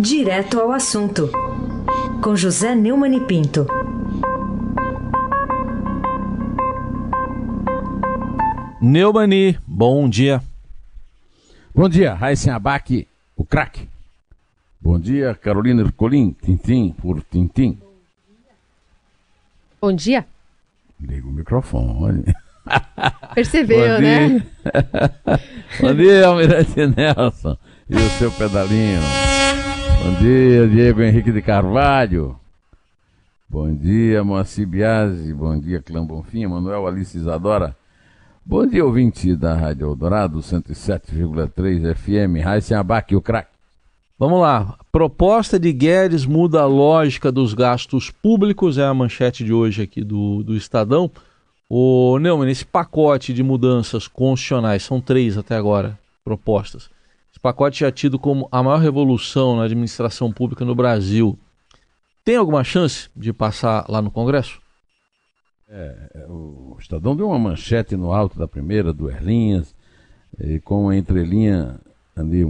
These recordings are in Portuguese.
Direto ao assunto, com José Neumann e Pinto. Neumani, bom dia. Bom dia, Raíssen Abac, o craque. Bom dia, Carolina Ercolim, Tintim por Tintim. Bom dia. Liga o microfone. Percebeu, Bom né? Bom dia, Almirante Nelson e o seu pedalinho. Bom dia, Diego Henrique de Carvalho. Bom dia, Moacir Biasi. Bom dia, Clã Bonfim, Manuel Alice Isadora. Bom dia, ouvinte da Rádio Eldorado, 107,3 FM. Raíssen Abac, o craque. Vamos lá. Proposta de Guedes muda a lógica dos gastos públicos, é a manchete de hoje aqui do, do Estadão. O Neumann, esse pacote de mudanças constitucionais, são três até agora propostas. Esse pacote já é tido como a maior revolução na administração pública no Brasil. Tem alguma chance de passar lá no Congresso? É, o Estadão deu uma manchete no alto da primeira, do Erlinhas, e com uma entrelinha ali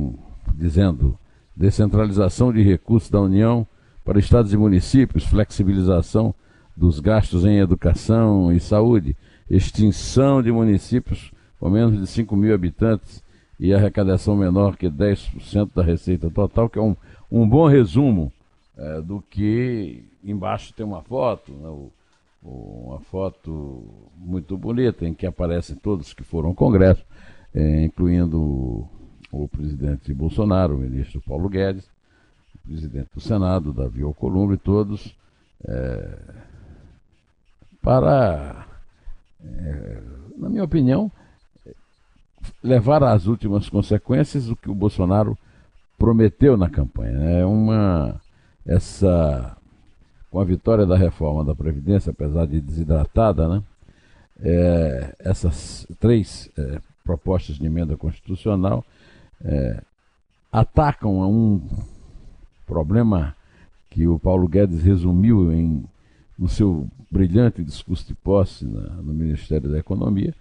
dizendo descentralização de recursos da União para estados e municípios, flexibilização dos gastos em educação e saúde, extinção de municípios com menos de 5 mil habitantes e arrecadação menor que 10% da receita total, que é um, um bom resumo é, do que embaixo tem uma foto, né, o, uma foto muito bonita em que aparecem todos que foram ao Congresso, é, incluindo o, presidente Bolsonaro, o ministro Paulo Guedes, o presidente do Senado, Davi Alcolumbre, todos é, para, é, na minha opinião, levar às últimas consequências o que o Bolsonaro prometeu na campanha. É uma essa com a vitória da reforma da Previdência, apesar de desidratada, né? É, essas três é, propostas de emenda constitucional é, atacam a um problema que o Paulo Guedes resumiu em, no seu brilhante discurso de posse na, no Ministério da Economia.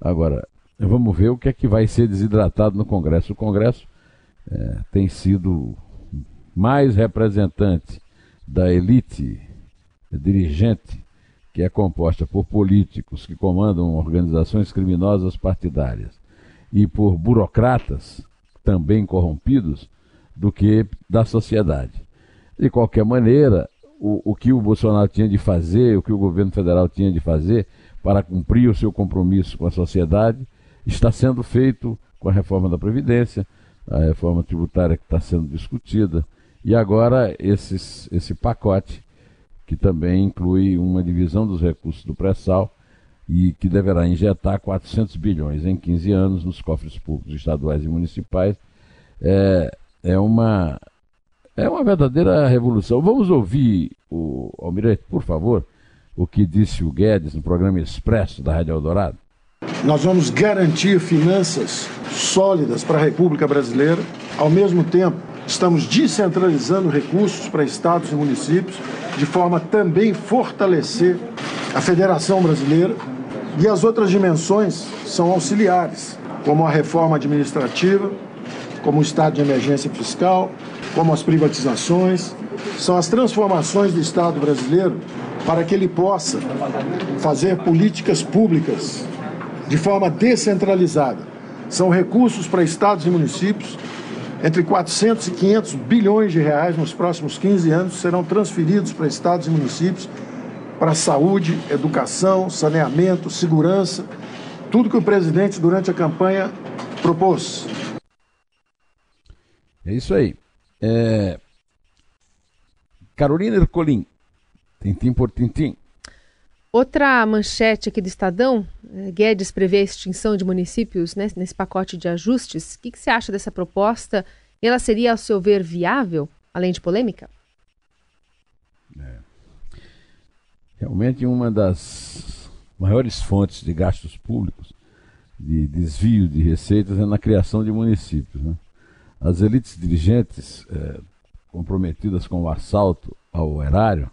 Agora, vamos ver o que é que vai ser desidratado no Congresso. O Congresso é, tem sido mais representante da elite dirigente, que é composta por políticos que comandam organizações criminosas partidárias e por burocratas também corrompidos, do que da sociedade. De qualquer maneira, o, o que o Bolsonaro tinha de fazer, o que o governo federal tinha de fazer para cumprir o seu compromisso com a sociedade, está sendo feito com a reforma da Previdência, a reforma tributária que está sendo discutida, e agora esses, esse pacote, que também inclui uma divisão dos recursos do pré-sal e que deverá injetar 400 bilhões em 15 anos nos cofres públicos estaduais e municipais, é, é, uma, é uma verdadeira revolução. Vamos ouvir, o Almirante, por favor, o que disse o Guedes no programa Expresso da Rádio Eldorado. Nós vamos garantir finanças sólidas para a República Brasileira, ao mesmo tempo Estamos descentralizando recursos para estados e municípios, de forma também fortalecer a Federação Brasileira. E as outras dimensões são auxiliares, como a reforma administrativa, como o estado de emergência fiscal, como as privatizações. São as transformações do Estado brasileiro para que ele possa fazer políticas públicas de forma descentralizada. São recursos para estados e municípios entre 400 e 500 bilhões de reais nos próximos 15 anos serão transferidos para estados e municípios para saúde, educação, saneamento, segurança, tudo que o presidente durante a campanha propôs. É isso aí. É... Carolina Ercolim, tintim por tintim. Outra manchete aqui do Estadão, eh, Guedes prevê a extinção de municípios né, nesse pacote de ajustes. O que, que você acha dessa proposta? Ela seria, ao seu ver, viável, além de polêmica? É. Realmente uma das maiores fontes de gastos públicos, de desvio de receitas, é na criação de municípios. Né? As elites dirigentes é, comprometidas com o assalto ao erário,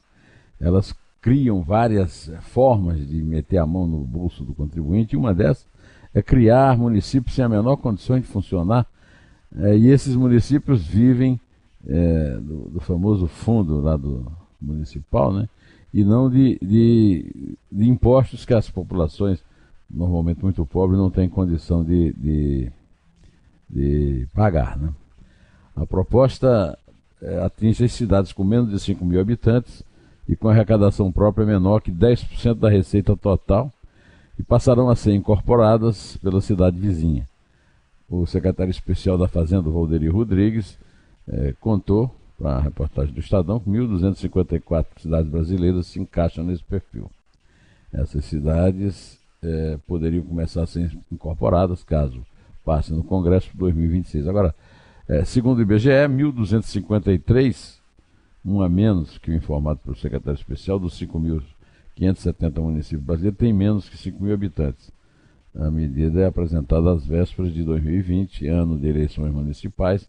elas criam várias eh, formas de meter a mão no bolso do contribuinte, e uma dessas é criar municípios sem a menor condição de funcionar, é, e esses municípios vivem é, do, do, famoso fundo lá do municipal, né? e não de, de, de, impostos que as populações, normalmente muito pobres, não têm condição de, de, de pagar. Né? A proposta é, atinge as cidades com menos de 5 mil habitantes e com arrecadação própria menor que 10% da receita total e passarão a ser incorporadas pela cidade vizinha. O secretário especial da Fazenda, Valderi Rodrigues, é, contou para a reportagem do Estadão que 1.254 cidades brasileiras se encaixam nesse perfil. Essas cidades é, poderiam começar a ser incorporadas caso passe no Congresso de 2026. Agora, é, segundo o IBGE, 1.253, um a menos que o informado pelo secretário especial, dos 5.570 municípios brasileiros, tem menos que 5 mil habitantes. A medida é apresentada às vésperas de 2020, ano de eleições municipais,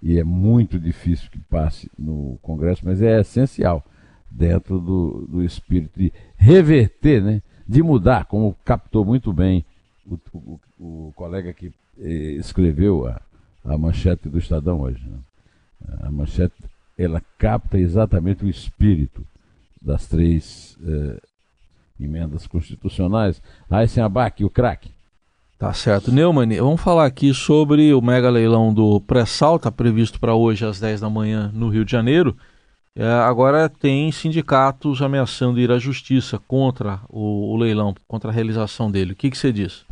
e é muito difícil que passe no Congresso, mas é essencial dentro do, do espírito de reverter, né, de mudar, como captou muito bem o, o, o colega que eh, escreveu a, a manchete do Estadão hoje. Né? A manchete ela capta exatamente o espírito das três eh, emendas constitucionais. Aysen Abac, o craque. Tá certo. Neumann, vamos falar aqui sobre o mega leilão do pré-sal, está previsto para hoje às 10 da manhã no Rio de Janeiro. É, agora tem sindicatos ameaçando ir à justiça contra o, o leilão, contra a realização dele. O que, que você diz?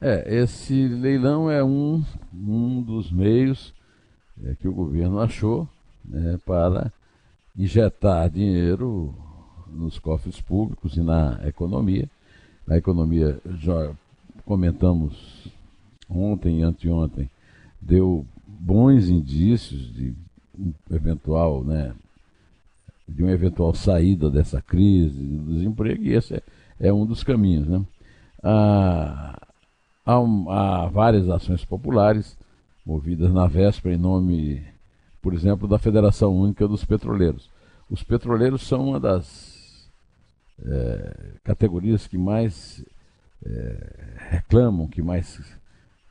É, esse leilão é um, um dos meios é, que o governo achou né, para injetar dinheiro nos cofres públicos e na economia. A economia, já comentamos ontem e anteontem, deu bons indícios de um eventual, né, de uma eventual saída dessa crise do desemprego, e esse é, é um dos caminhos. Né? A, Há, há várias ações populares movidas na véspera em nome, por exemplo, da Federação Única dos Petroleiros. Os petroleiros são uma das é, categorias que mais é, reclamam, que mais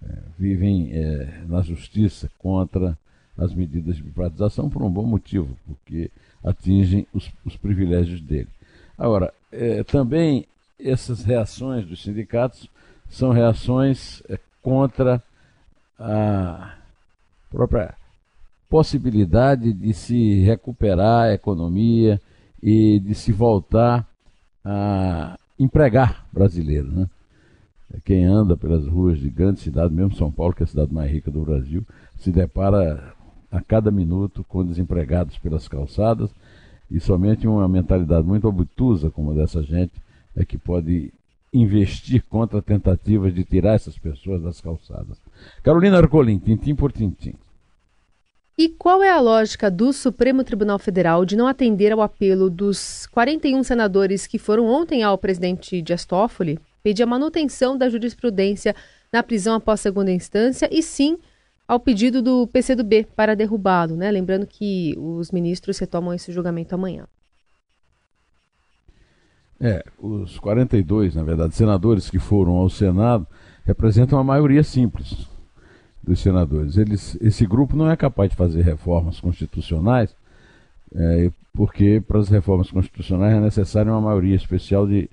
é, vivem é, na justiça contra as medidas de privatização por um bom motivo, porque atingem os, os privilégios dele. Agora, é, também essas reações dos sindicatos são reações é, contra a própria possibilidade de se recuperar a economia e de se voltar a empregar brasileiro. Né? Quem anda pelas ruas de grandes cidades, mesmo São Paulo, que é a cidade mais rica do Brasil, se depara a cada minuto com desempregados pelas calçadas e somente uma mentalidade muito obtusa como a dessa gente é que pode investir contra tentativas de tirar essas pessoas das calçadas. Carolina Arcolim, tintim por tintim. E qual é a lógica do Supremo Tribunal Federal de não atender ao apelo dos 41 senadores que foram ontem ao presidente Dias Toffoli pedir a manutenção da jurisprudência na prisão após segunda instância e sim ao pedido do PCdoB para derrubá-lo, né? Lembrando que os ministros retomam esse julgamento amanhã. É, os 42, na verdade, senadores que foram ao Senado representam a maioria simples dos senadores. Eles, esse grupo não é capaz de fazer reformas constitucionais, é, porque para as reformas constitucionais é necessária uma maioria especial de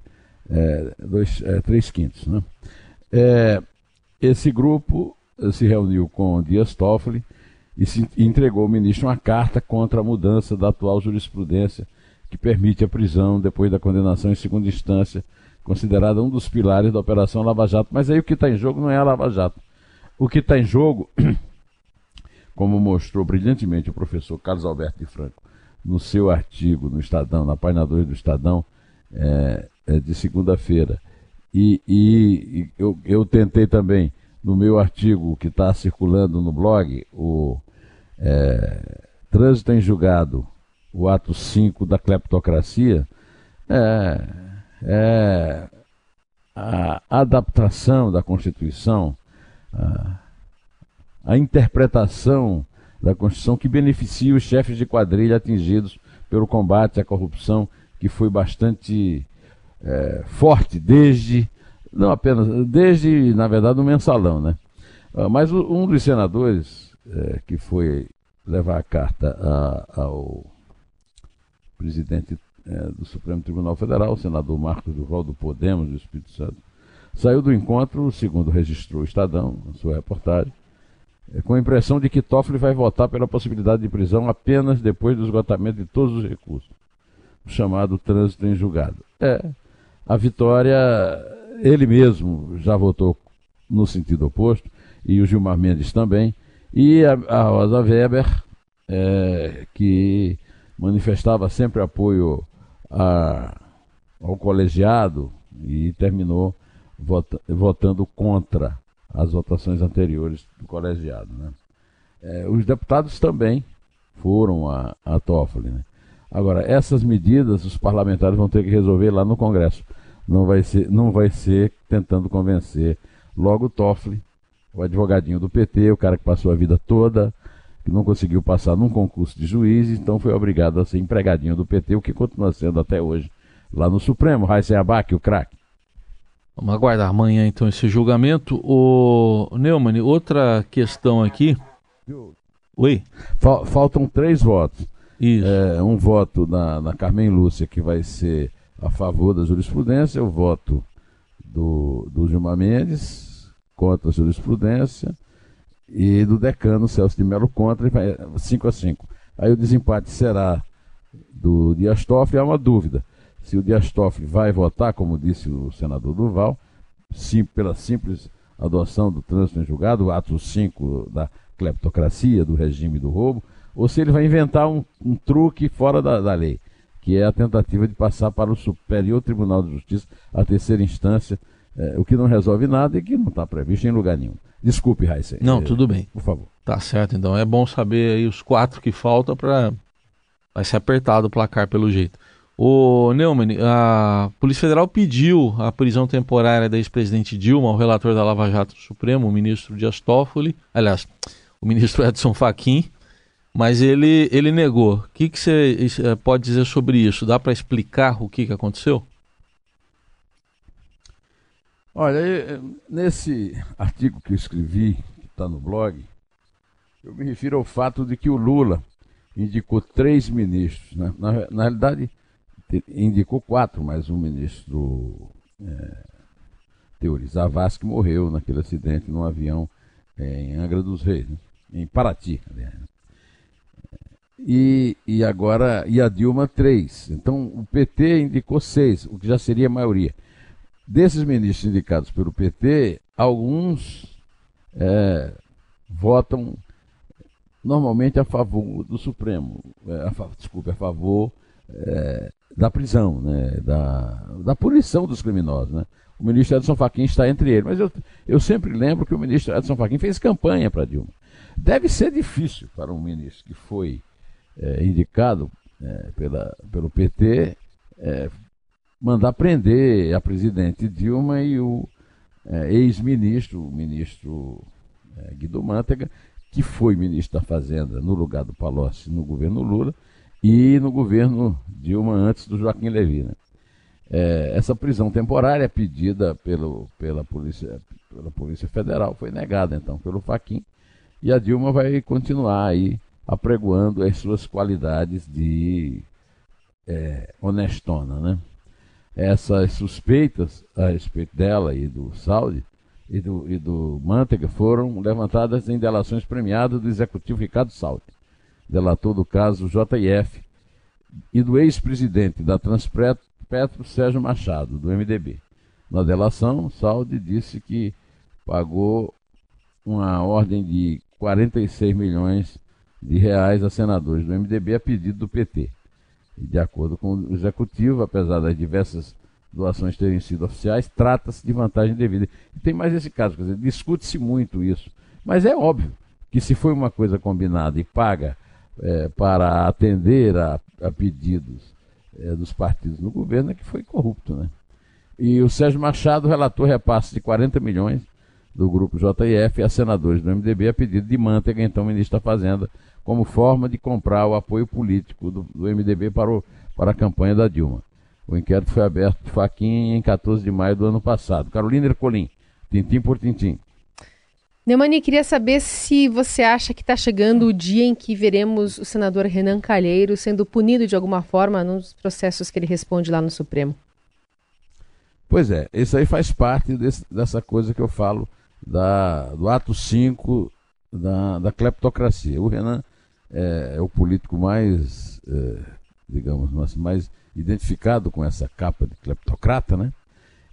é, dois, é, três quintos. Né? É, esse grupo se reuniu com Dias Toffoli e se entregou ao ministro uma carta contra a mudança da atual jurisprudência que permite a prisão depois da condenação em segunda instância, considerada um dos pilares da Operação Lava Jato. Mas aí o que está em jogo não é a Lava Jato. O que está em jogo, como mostrou brilhantemente o professor Carlos Alberto de Franco no seu artigo no Estadão, na página 2 do Estadão, é, é de segunda-feira, e, e eu, eu, tentei também, no meu artigo que está circulando no blog, o é, Trânsito em Julgado, o ato 5 da cleptocracia, é, é a adaptação da Constituição, a, a interpretação da Constituição que beneficia os chefes de quadrilha atingidos pelo combate à corrupção, que foi bastante é, forte desde, não apenas, desde, na verdade, o mensalão, né? Ah, mas um dos senadores é, que foi levar a carta a, ao presidente é, do Supremo Tribunal Federal, o senador Marcos Duval do Podemos do Espírito Santo, saiu do encontro, segundo registrou o Estadão, na sua reportagem, é, com a impressão de que Toffoli vai votar pela possibilidade de prisão apenas depois do esgotamento de todos os recursos, o chamado trânsito em julgado. É, a vitória, ele mesmo já votou no sentido oposto, e o Gilmar Mendes também, e a, a Rosa Weber, é, que manifestava sempre apoio a, ao colegiado e terminou vota, votando contra as votações anteriores do colegiado. Né? É, os deputados também foram a, a Toffoli. Né? Agora, essas medidas os parlamentares vão ter que resolver lá no Congresso. Não vai ser, não vai ser tentando convencer logo Toffoli, o advogadinho do PT, o cara que passou a vida toda, que não conseguiu passar num concurso de juiz, então foi obrigado a ser empregadinho do PT, o que continua sendo até hoje lá no Supremo. Raíssa Abac, o craque. Vamos aguardar amanhã então esse julgamento. O Neumann, outra questão aqui. Oi? Faltam três votos. Isso. É, um voto na, na Carmen Lúcia, que vai ser a favor da jurisprudência, o voto do, do Gilmar Mendes contra a jurisprudência e do decano Celso de Melo contra, 5 a 5. Aí o desempate será do Dias Toffoli, há uma dúvida se o Dias Toffoli vai votar, como disse o senador Duval, sim, pela simples adoção do trânsito em julgado, o ato 5 da cleptocracia, do regime do roubo, ou se ele vai inventar um, um truque fora da, da, lei, que é a tentativa de passar para o Superior Tribunal de Justiça, a terceira instância, é, o que não resolve nada e que não está previsto em lugar nenhum. Desculpe, Raíssa. Não, é, tudo bem. Por favor. Tá certo, então é bom saber aí os quatro que faltam para. Vai ser apertado o placar pelo jeito. O Neumann, a Polícia Federal pediu a prisão temporária da ex-presidente Dilma ao relator da Lava Jato Supremo, o ministro Dias Toffoli, aliás, o ministro Edson Fachin, mas ele, ele negou. O que, que você eh, pode dizer sobre isso? Dá para explicar o que, que aconteceu? Olha, nesse artigo que eu escrevi, que está no blog, eu me refiro ao fato de que o Lula indicou três ministros. Né? Na, na realidade, indicou quatro, mas o ministro é, Teori Zavascki morreu naquele acidente num avião é, em Angra dos Reis, né? em Paraty, aliás. E, e agora, e a Dilma, três. Então, o PT indicou seis, o que já seria a maioria. Desses ministros indicados pelo PT, alguns é, votam normalmente a favor do Supremo, é, a, desculpe, a favor é, da prisão, né, da, da punição dos criminosos. Né? O ministro Edson Fachin está entre eles. Mas eu, eu sempre lembro que o ministro Edson Fachin fez campanha para Dilma. Deve ser difícil para um ministro que foi é, indicado é, pela, pelo PT é, mandar prender a presidente Dilma e o é, ex-ministro, o ministro é, Guido Mantega, que foi ministro da Fazenda no lugar do Palocci no governo Lula, e no governo Dilma antes do Joaquim Levy. Né? É, essa prisão temporária pedida pelo, pela, polícia, pela Polícia Federal foi negada então pelo Faquim e a Dilma vai continuar aí apregoando as suas qualidades de é, honestona. Né? Essas suspeitas a respeito dela e do Saudi e do, e do Manteiga foram levantadas em delações premiadas do executivo Ricardo Saudi delator do caso JF, e do ex-presidente da Transpetro, Sérgio Machado, do MDB. Na delação, Saldi disse que pagou uma ordem de 46 milhões de reais a senadores do MDB a pedido do PT. De acordo com o executivo, apesar das diversas doações terem sido oficiais, trata-se de vantagem devida. E tem mais esse caso, quer dizer, discute-se muito isso. Mas é óbvio que se foi uma coisa combinada e paga é, para atender a, a pedidos é, dos partidos no governo é que foi corrupto. Né? E o Sérgio Machado relatou repasse de 40 milhões do grupo JF a senadores do MDB a pedido de Manteiga, então ministro da Fazenda, como forma de comprar o apoio político do, do MDB para, o, para a campanha da Dilma. O inquérito foi aberto de faquinha em 14 de maio do ano passado. Carolina Ercolim, tintim por tintim. Neumani, queria saber se você acha que está chegando o dia em que veremos o senador Renan Calheiro sendo punido de alguma forma nos processos que ele responde lá no Supremo. Pois é, isso aí faz parte desse, dessa coisa que eu falo da, do ato 5 da, da cleptocracia. O Renan é, é o político mais, é, digamos, mais identificado com essa capa de cleptocrata, né?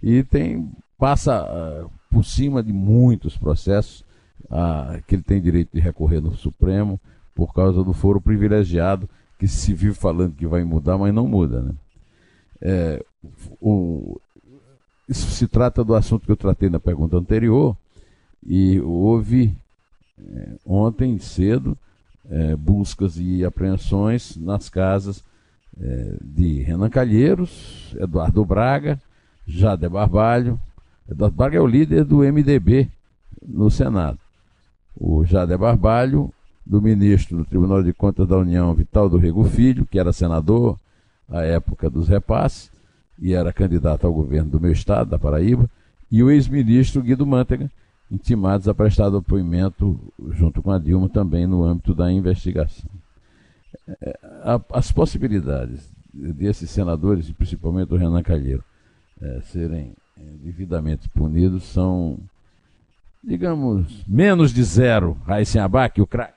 E tem passa uh, por cima de muitos processos uh, que ele tem direito de recorrer no Supremo por causa do foro privilegiado que se vive falando que vai mudar, mas não muda. Né? É, o, isso se trata do assunto que eu tratei na pergunta anterior e houve é, ontem cedo é, buscas e apreensões nas casas é, de Renan Calheiros, Eduardo Braga, Jade Barbalho, Eduardo Braga é o líder do MDB no Senado. O Jade Barbalho, do ministro do Tribunal de Contas da União, Vital do Rego Filho, que era senador à época dos repasses e era candidato ao governo do meu estado, da Paraíba, e o ex-ministro Guido Mantega, intimados a prestar depoimento junto com a Dilma também no âmbito da investigação. É, as possibilidades desses senadores, e principalmente do Renan Calheiro, é, serem é, devidamente punidos são, digamos, menos de zero. Raíssen Abac, o craque.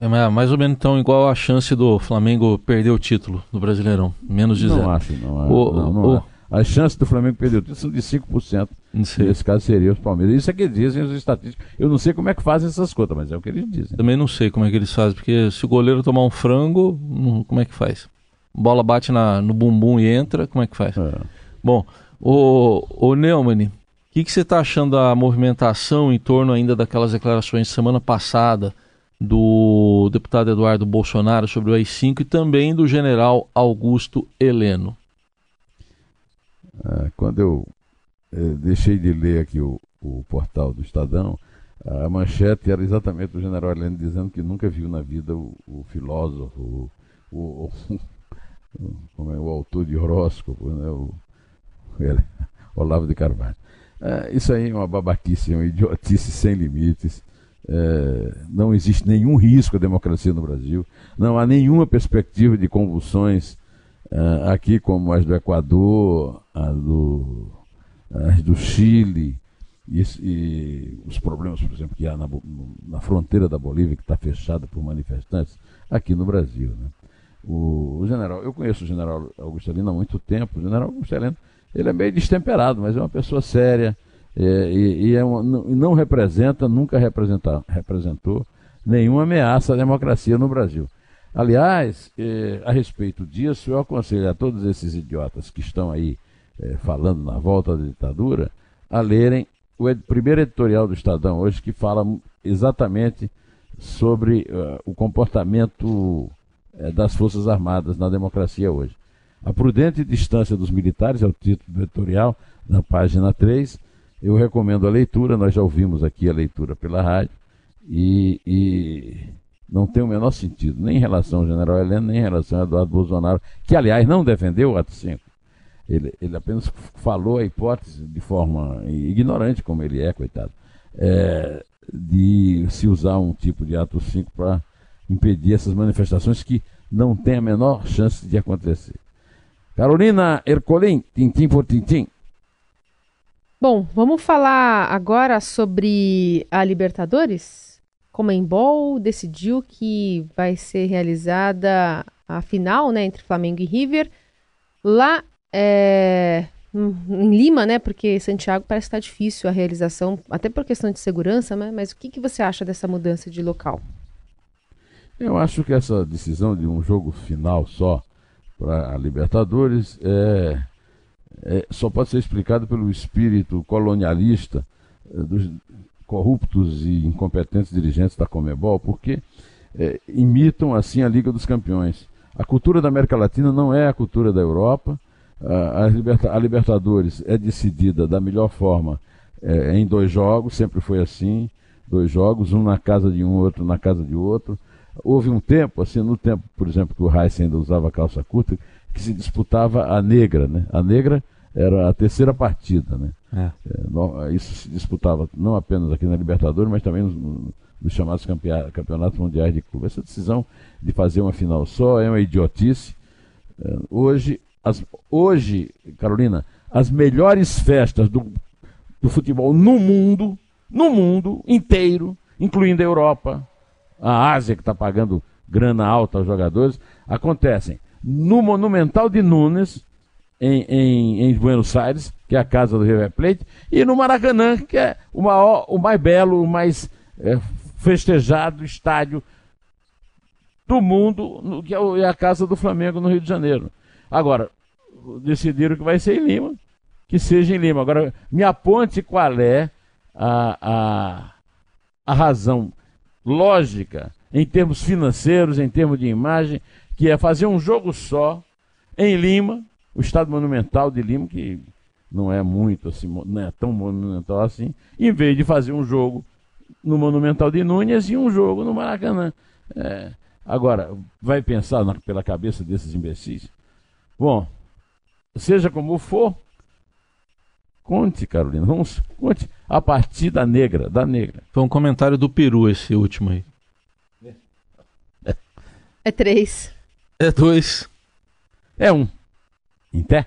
É mais ou menos então igual a chance do Flamengo perder o título do Brasileirão. Menos de não zero. Acho, não acho. O, não, não o, acho. As chances do Flamengo perder o título são de 5%. Nesse caso seria os Palmeiras. Isso é que dizem os estatísticos. Eu não sei como é que fazem essas contas, mas é o que eles dizem. Também não sei como é que eles fazem, porque se o goleiro tomar um frango, como é que faz? Bola bate na, no bumbum e entra, como é que faz? É. Bom, o, o Neumann, o que, que você está achando da movimentação em torno ainda daquelas declarações semana passada do deputado Eduardo Bolsonaro sobre o AI-5 e também do general Augusto Heleno? Ah, quando eu, deixei de ler aqui o, o portal do Estadão, a manchete era exatamente do general Heleno dizendo que nunca viu na vida o, o filósofo, o, o, como é, o autor de horóscopo, né, o, ele, Olavo de Carvalho. É, isso aí é uma babaquice, é uma idiotice sem limites. É, não existe nenhum risco à democracia no Brasil. Não há nenhuma perspectiva de convulsões é, aqui, como as do Equador, a do, as do Chile, e, e, os problemas, por exemplo, que há na, na fronteira da Bolívia, que está fechada por manifestantes, aqui no Brasil. Né? O, o, general, eu conheço o general Augusto Heleno há muito tempo. O general Augusto Heleno ele é meio destemperado, mas é uma pessoa séria é, e, e é uma, não, não, representa, nunca representou nenhuma ameaça à democracia no Brasil. Aliás, é, a respeito disso, eu aconselho a todos esses idiotas que estão aí é, falando na volta da ditadura a lerem o ed primeiro editorial do Estadão hoje, que fala exatamente sobre uh, o comportamento uh, das Forças Armadas na democracia hoje. A prudente distância dos militares é o título do editorial, na página 3. Eu recomendo a leitura, nós já ouvimos aqui a leitura pela rádio, e, e não tem o menor sentido, nem em relação ao general Heleno, nem em relação ao Eduardo Bolsonaro, que, aliás, não defendeu o ato 5. Ele, ele apenas falou a hipótese de forma ignorante, como ele é, coitado, é, de se usar um tipo de ato 5 para impedir essas manifestações que não têm a menor chance de acontecer. Carolina Ercolim, tintim por tintim. Bom, vamos falar agora sobre a Libertadores. Comembol decidiu que vai ser realizada a final né, entre Flamengo e River lá é, em Lima, né? Porque Santiago parece estar difícil a realização, até por questão de segurança, né? Mas o que, que você acha dessa mudança de local? Eu acho que essa decisão de um jogo final só para a Libertadores é, é, só pode ser explicado pelo espírito colonialista é, dos corruptos e incompetentes dirigentes da Comebol, porque é, imitam assim a Liga dos Campeões. A cultura da América Latina não é a cultura da Europa. A, a, liberta, a Libertadores é decidida da melhor forma é, em dois jogos, sempre foi assim, dois jogos, um na casa de um, outro na casa de outro. Houve um tempo, assim, no tempo, por exemplo, que o Reis ainda usava calça curta, que se disputava a negra, né? A negra era a terceira partida, né? É. É, isso se disputava não apenas aqui na Libertadores, mas também nos, nos chamados campeonatos mundiais de clube. Essa decisão de fazer uma final só é uma idiotice. É, hoje, as, hoje, Carolina, as melhores festas do, do futebol no mundo, no mundo inteiro, incluindo a Europa, a Ásia que está pagando grana alta aos jogadores, acontecem no Monumental de Nunes, em, em, em, Buenos Aires, que é a casa do River Plate, e no Maracanã, que é o, maior, o mais belo, o mais é, festejado estádio do mundo, no, que é, é a casa do Flamengo no Rio de Janeiro. Agora, decidiram que vai ser em Lima, que seja em Lima. Agora, me aponte qual é a, a, a razão lógica, em termos financeiros, em termos de imagem, que é fazer um jogo só em Lima, o Estado Monumental de Lima, que não é muito assim, não é tão monumental assim, em vez de fazer um jogo no Monumental de Núñez e um jogo no Maracanã. É, agora, vai pensar na, pela cabeça desses imbecis? Bom, seja como for, conte, Carolina, vamos, conte a partida negra, da negra. Foi um comentário do Peru esse último aí. É três. É dois. É um. Em pé?